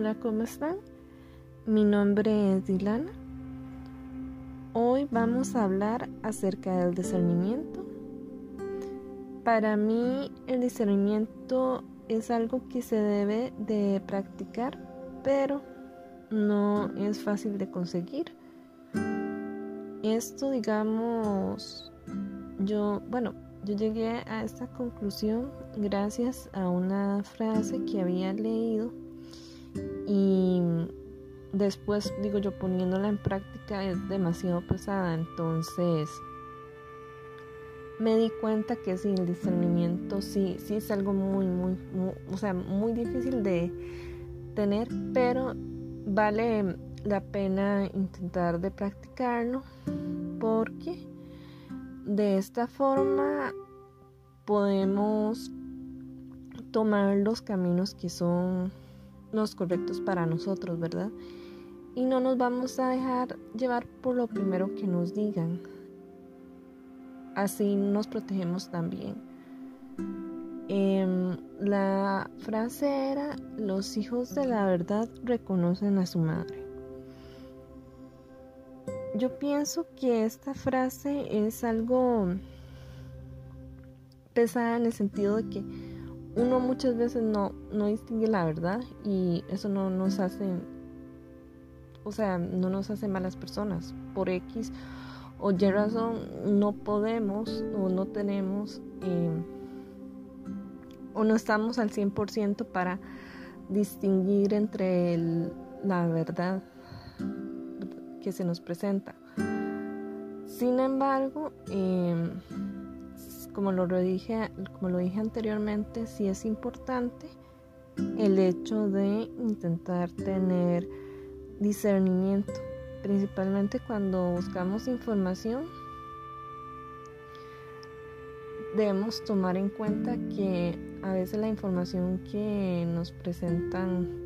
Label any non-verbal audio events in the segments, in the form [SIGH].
Hola, ¿cómo están? Mi nombre es Dilana. Hoy vamos a hablar acerca del discernimiento. Para mí el discernimiento es algo que se debe de practicar, pero no es fácil de conseguir. Esto, digamos, yo, bueno, yo llegué a esta conclusión gracias a una frase que había leído y después digo yo poniéndola en práctica es demasiado pesada entonces me di cuenta que sí el discernimiento sí sí es algo muy muy, o sea muy difícil de tener pero vale la pena intentar de practicarlo porque de esta forma podemos tomar los caminos que son los correctos para nosotros, ¿verdad? Y no nos vamos a dejar llevar por lo primero que nos digan. Así nos protegemos también. Em, la frase era, los hijos de la verdad reconocen a su madre. Yo pienso que esta frase es algo pesada en el sentido de que uno muchas veces no, no distingue la verdad y eso no nos hace, o sea, no nos hace malas personas. Por X o Y no podemos o no tenemos em, o no estamos al 100% para distinguir entre la verdad que se nos presenta. Sin embargo, eh, como lo dije, como lo dije anteriormente, sí es importante el hecho de intentar tener discernimiento, principalmente cuando buscamos información. Debemos tomar en cuenta que a veces la información que nos presentan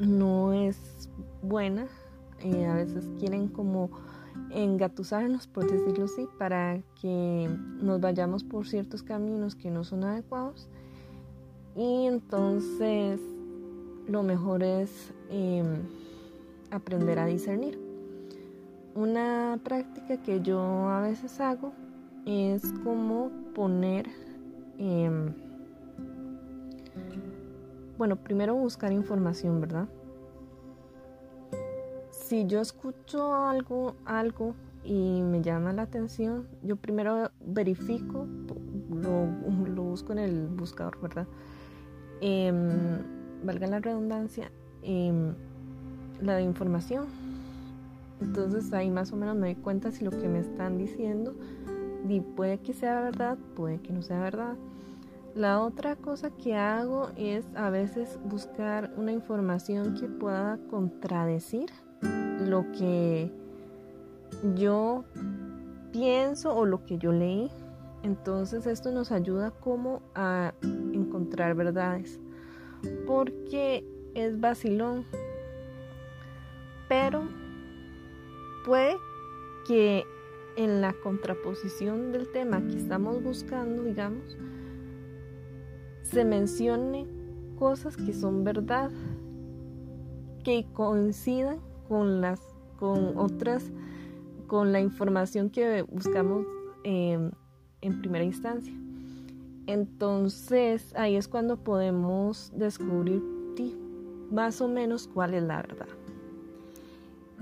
no es buena, eh, a veces quieren como engatusarnos, por decirlo así, para que nos vayamos por ciertos caminos que no son adecuados. Y entonces lo mejor es em, aprender a discernir. Una práctica que yo a veces hago es como poner, em, bueno, primero buscar información, ¿verdad? Si yo escucho algo, algo y me llama la atención, yo primero verifico, lo, busco en el buscador, ¿verdad? Em, valga la redundancia, em, la de información. Entonces ahí más o menos me doy cuenta si lo que me están diciendo puede que sea verdad, puede que no sea verdad. La otra cosa que hago es a veces buscar una información que pueda contradecir lo que yo pienso o lo que yo leí. Entonces esto nos ayuda como a encontrar verdades. Porque es vacilón. Pero puede que en la contraposición del tema que estamos buscando, digamos, se mencione cosas que son verdad, que coincidan con las con otras con la información que buscamos em, en primera instancia. Entonces ahí es cuando podemos descubrir más o menos cuál es la verdad.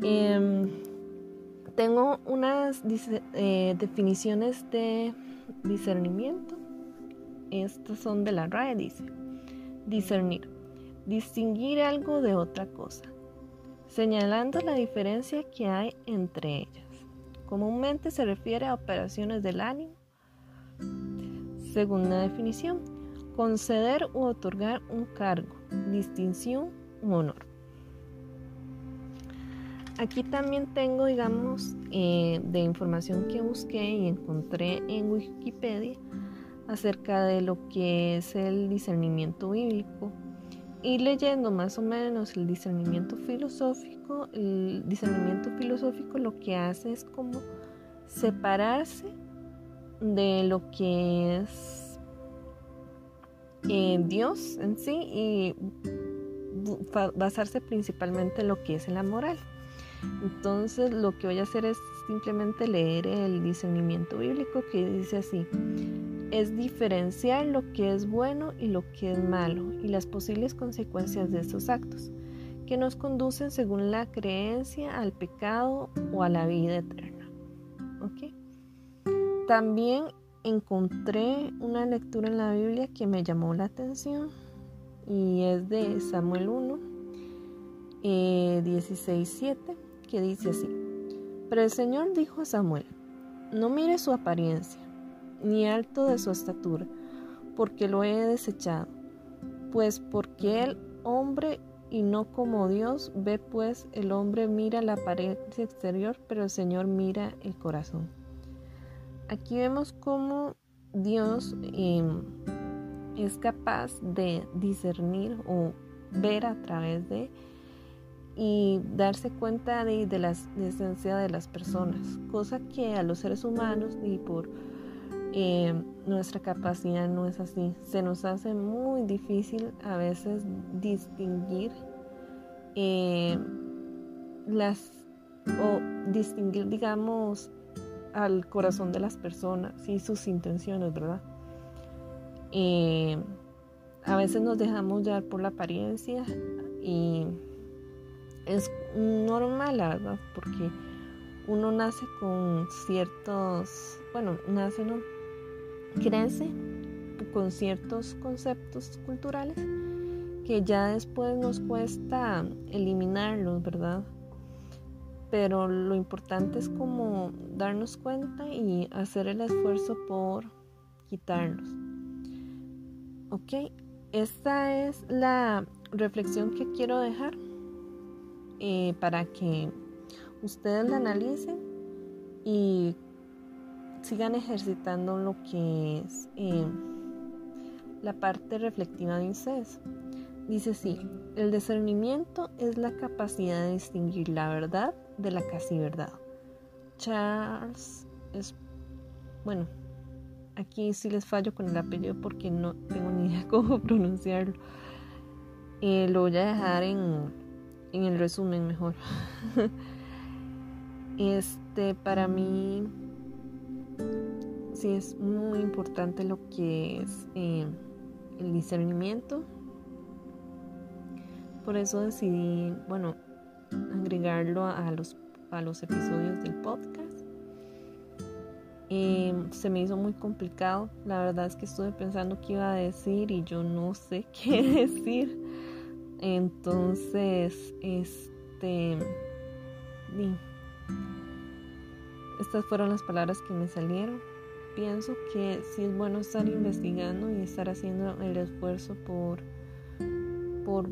Em, tengo unas eh, definiciones de discernimiento. Estas son de la RAE dice. Discernir. Distinguir algo de otra cosa señalando la diferencia que hay entre ellas. Comúnmente se refiere a operaciones del ánimo. Segunda definición, conceder u otorgar un cargo, distinción u honor. Aquí también tengo, digamos, eh, de información que busqué y encontré en Wikipedia acerca de lo que es el discernimiento bíblico y leyendo más o menos el discernimiento filosófico, el discernimiento filosófico lo que hace es como separarse de lo que es en Dios en sí y basarse principalmente en lo que es la moral. Entonces lo que voy a hacer es simplemente leer el discernimiento bíblico que dice así. Es diferenciar lo que es bueno y lo que es malo y las posibles consecuencias de estos actos que nos conducen según la creencia al pecado o a la vida eterna. También encontré una lectura en la Biblia que me llamó la atención y es de Samuel 1, eh, 16, que dice así, pero el Señor dijo a Samuel, no mire su apariencia, ni alto de su estatura, porque lo he desechado, pues porque el hombre y no como Dios ve pues el hombre mira la apariencia exterior, pero el Señor mira el corazón. Aquí vemos cómo Dios em, es capaz de discernir o ver a través de y darse cuenta de, la esencia de las personas, cosa que a los seres humanos y por em, nuestra capacidad no es así. Se nos hace muy difícil a veces distinguir em, las o distinguir digamos al corazón de las personas y sus intenciones, ¿verdad? Eh, a veces nos dejamos llevar por la apariencia y es normal, la verdad, porque uno nace con ciertos, bueno, nace, no, crece con ciertos conceptos culturales que ya después nos cuesta eliminarlos, ¿verdad? Pero lo importante es como darnos cuenta y hacer el esfuerzo por quitarlos. Ok, esta es la reflexión que quiero dejar eh, para que ustedes la analicen y sigan ejercitando lo que es eh, la parte reflectiva de ustedes. Dice así, el discernimiento es la capacidad de distinguir la verdad de la casi verdad. Charles es, bueno, Aquí sí les fallo con el apellido porque no tengo ni idea [LAUGHS] cómo pronunciarlo. Eh, lo voy a dejar en, en el resumen mejor. [LAUGHS] este, para mí sí es muy importante lo que es eh, el discernimiento. Por eso decidí, bueno, agregarlo a los, a los episodios del podcast. Em, se me hizo muy complicado. La verdad es que estuve pensando qué iba a decir y yo no sé [LAUGHS] qué decir. Entonces, este... Estas fueron las palabras que me salieron. Pienso que sí es bueno estar investigando y estar haciendo el esfuerzo por, por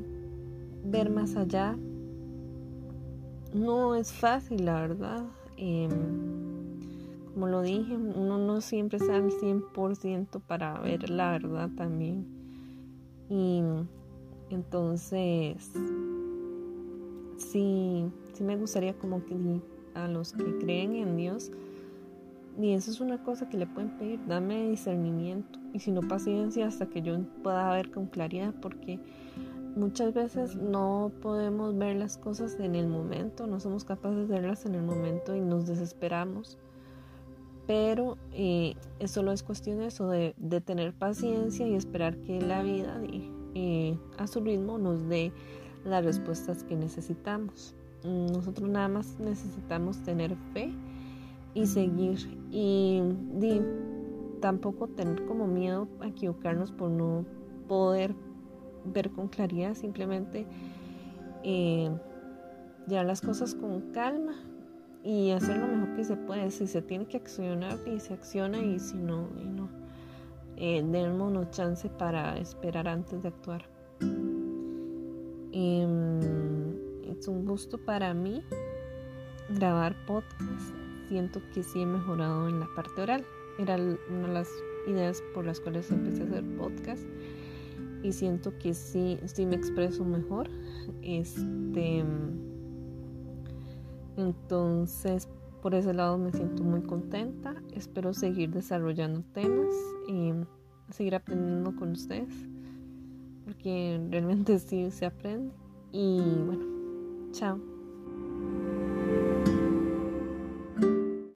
ver más allá. No es fácil, la verdad. Eh, como lo dije, uno no siempre está al 100% para ver la verdad también. Y entonces, sí, sí me gustaría como que a los que creen en Dios, y eso es una cosa que le pueden pedir, dame discernimiento. Y si no paciencia hasta que yo pueda ver con claridad, porque muchas veces no podemos ver las cosas en el momento, no somos capaces de verlas en el momento y nos desesperamos. Pero eh, solo es cuestión de eso, de, tener paciencia y esperar que la vida eh, a su ritmo nos dé las respuestas que necesitamos. Nosotros nada más necesitamos tener fe y seguir y, tampoco tener como miedo a equivocarnos por no poder ver con claridad, simplemente eh, llevar las cosas con calma, y hacer lo mejor que se puede. Si se tiene que accionar y se acciona y si no, y no. Eh, démonos chance para esperar antes de actuar. Em, es un gusto para mí grabar podcast. Siento que sí he mejorado en la parte oral. Era una de las ideas por las cuales empecé a hacer podcast. Y siento que sí, sí me expreso mejor. Este entonces, por ese lado me siento muy contenta. Espero seguir desarrollando temas y seguir aprendiendo con ustedes. porque realmente [LAUGHS] sí se aprende. Y bueno, chao.